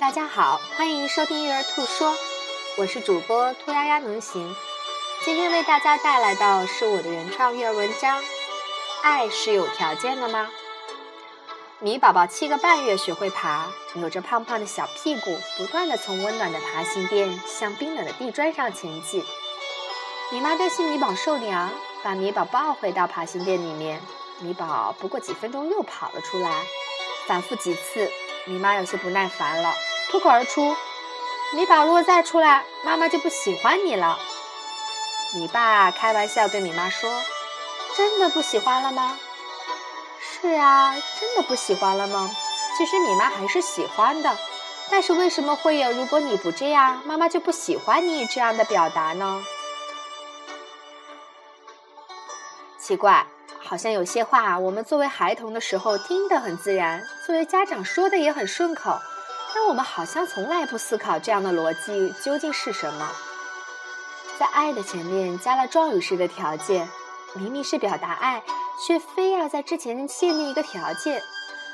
大家好，欢迎收听育儿兔说，我是主播兔丫丫能行。今天为大家带来的是我的原创育儿文章。爱是有条件的吗？米宝宝七个半月学会爬，扭着胖胖的小屁股，不断地从温暖的爬行垫向冰冷的地砖上前进。米妈担心米宝受凉，把米宝抱回到爬行垫里面。米宝不过几分钟又跑了出来，反复几次，米妈有些不耐烦了。脱口而出：“米宝，如果再出来，妈妈就不喜欢你了。”米爸开玩笑对米妈说：“真的不喜欢了吗？”“是啊，真的不喜欢了吗？”其实米妈还是喜欢的，但是为什么会有“如果你不这样，妈妈就不喜欢你”这样的表达呢？奇怪，好像有些话我们作为孩童的时候听得很自然，作为家长说的也很顺口。但我们好像从来不思考这样的逻辑究竟是什么，在爱的前面加了状语式的条件，明明是表达爱，却非要在之前限定一个条件；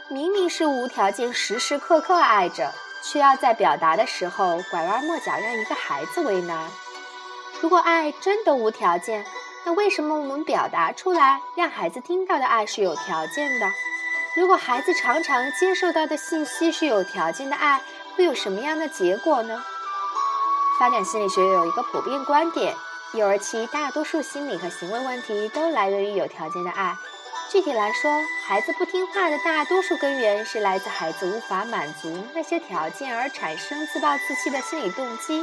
明明是无条件时时刻刻爱着，却要在表达的时候拐弯抹角，让一个孩子为难。如果爱真的无条件，那为什么我们表达出来，让孩子听到的爱是有条件的？如果孩子常常接受到的信息是有条件的爱，会有什么样的结果呢？发展心理学有一个普遍观点：幼儿期大多数心理和行为问题都来源于有条件的爱。具体来说，孩子不听话的大多数根源是来自孩子无法满足那些条件而产生自暴自弃的心理动机。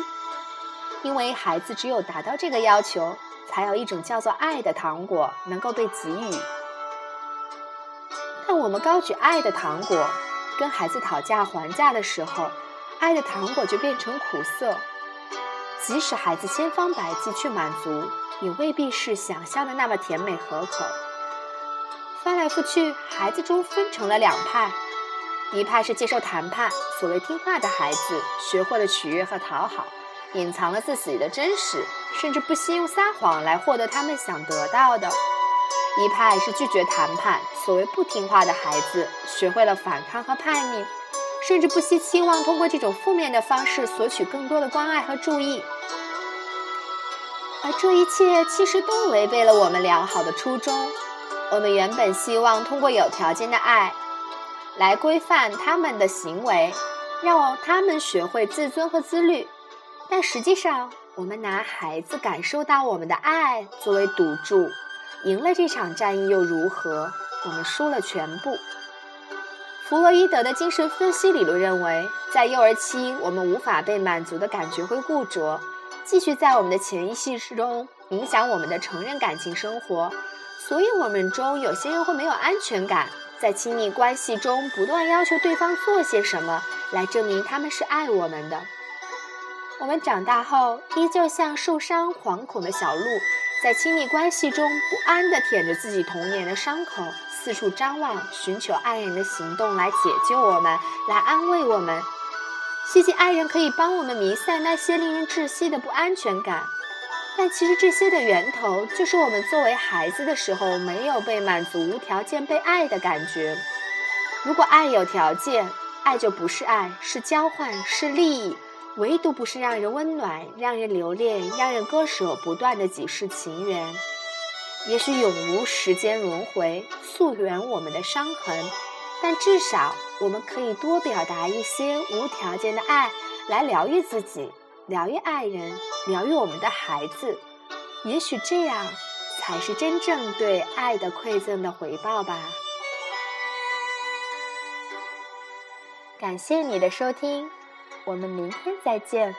因为孩子只有达到这个要求，才有一种叫做爱的糖果能够被给予。当我们高举爱的糖果，跟孩子讨价还价的时候，爱的糖果就变成苦涩。即使孩子千方百计去满足，也未必是想象的那么甜美可口。翻来覆去，孩子中分成了两派：一派是接受谈判，所谓听话的孩子，学会了取悦和讨好，隐藏了自己的真实，甚至不惜用撒谎来获得他们想得到的。一派是拒绝谈判，所谓不听话的孩子，学会了反抗和叛逆，甚至不惜期望通过这种负面的方式索取更多的关爱和注意。而这一切其实都违背了我们良好的初衷。我们原本希望通过有条件的爱，来规范他们的行为，让他们学会自尊和自律。但实际上，我们拿孩子感受到我们的爱作为赌注。赢了这场战役又如何？我们输了全部。弗洛伊德的精神分析理论认为，在幼儿期，我们无法被满足的感觉会固着，继续在我们的潜意识中影响我们的成人感情生活。所以，我们中有些人会没有安全感，在亲密关系中不断要求对方做些什么来证明他们是爱我们的。我们长大后，依旧像受伤、惶恐的小鹿。在亲密关系中不安地舔着自己童年的伤口，四处张望，寻求爱人的行动来解救我们，来安慰我们，希冀爱人可以帮我们弥散那些令人窒息的不安全感。但其实这些的源头，就是我们作为孩子的时候没有被满足、无条件被爱的感觉。如果爱有条件，爱就不是爱，是交换，是利益。唯独不是让人温暖、让人留恋、让人割舍不断的几世情缘。也许永无时间轮回溯源我们的伤痕，但至少我们可以多表达一些无条件的爱，来疗愈自己、疗愈爱人、疗愈我们的孩子。也许这样才是真正对爱的馈赠的回报吧。感谢你的收听。我们明天再见。